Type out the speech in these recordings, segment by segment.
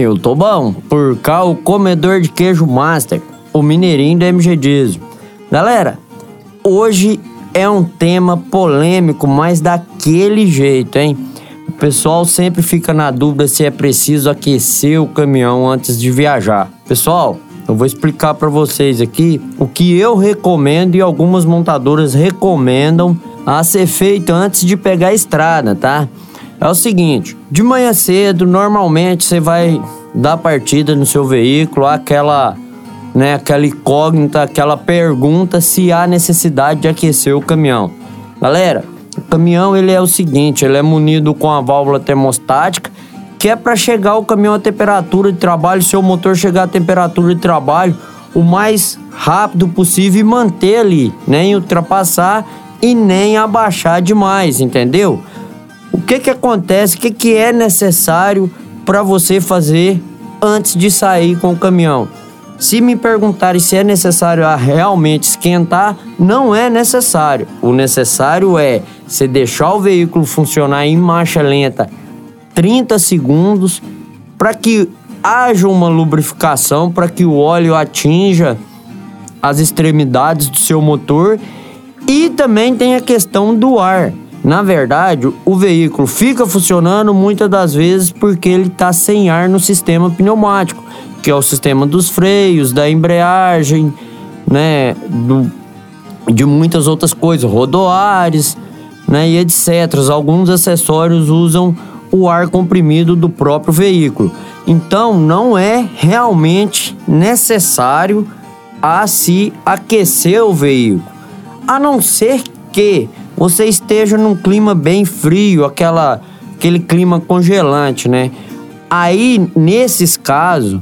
Eu tô bom. Por cá, o comedor de queijo master, o mineirinho do MG Diesel. Galera, hoje é um tema polêmico, mas daquele jeito, hein? O pessoal sempre fica na dúvida se é preciso aquecer o caminhão antes de viajar. Pessoal, eu vou explicar para vocês aqui o que eu recomendo e algumas montadoras recomendam a ser feito antes de pegar a estrada, tá? É o seguinte, de manhã cedo, normalmente você vai dar partida no seu veículo, aquela né, aquela incógnita, aquela pergunta se há necessidade de aquecer o caminhão. Galera, o caminhão ele é o seguinte, ele é munido com a válvula termostática, que é para chegar o caminhão à temperatura de trabalho, seu motor chegar à temperatura de trabalho o mais rápido possível e manter ali, nem ultrapassar e nem abaixar demais, entendeu? O que que acontece? O que que é necessário para você fazer antes de sair com o caminhão? Se me perguntarem se é necessário realmente esquentar, não é necessário. O necessário é você deixar o veículo funcionar em marcha lenta 30 segundos para que haja uma lubrificação, para que o óleo atinja as extremidades do seu motor e também tem a questão do ar. Na verdade, o veículo fica funcionando muitas das vezes porque ele está sem ar no sistema pneumático que é o sistema dos freios, da embreagem, né, do, de muitas outras coisas, rodoares, né, e etc. Alguns acessórios usam o ar comprimido do próprio veículo. Então, não é realmente necessário a se aquecer o veículo, a não ser que você esteja num clima bem frio, aquela aquele clima congelante, né? Aí, nesses casos,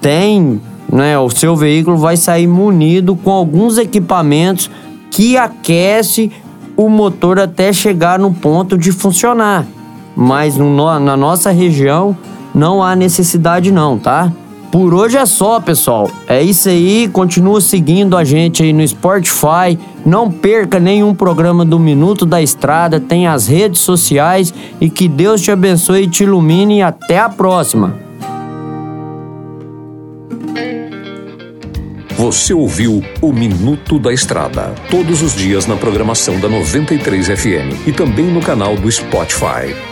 tem, né, o seu veículo vai sair munido com alguns equipamentos que aquece o motor até chegar no ponto de funcionar. Mas no, na nossa região não há necessidade não, tá? Por hoje é só, pessoal. É isso aí. Continua seguindo a gente aí no Spotify. Não perca nenhum programa do Minuto da Estrada. Tem as redes sociais. E que Deus te abençoe e te ilumine. E até a próxima. Você ouviu o Minuto da Estrada, todos os dias na programação da 93 FM e também no canal do Spotify.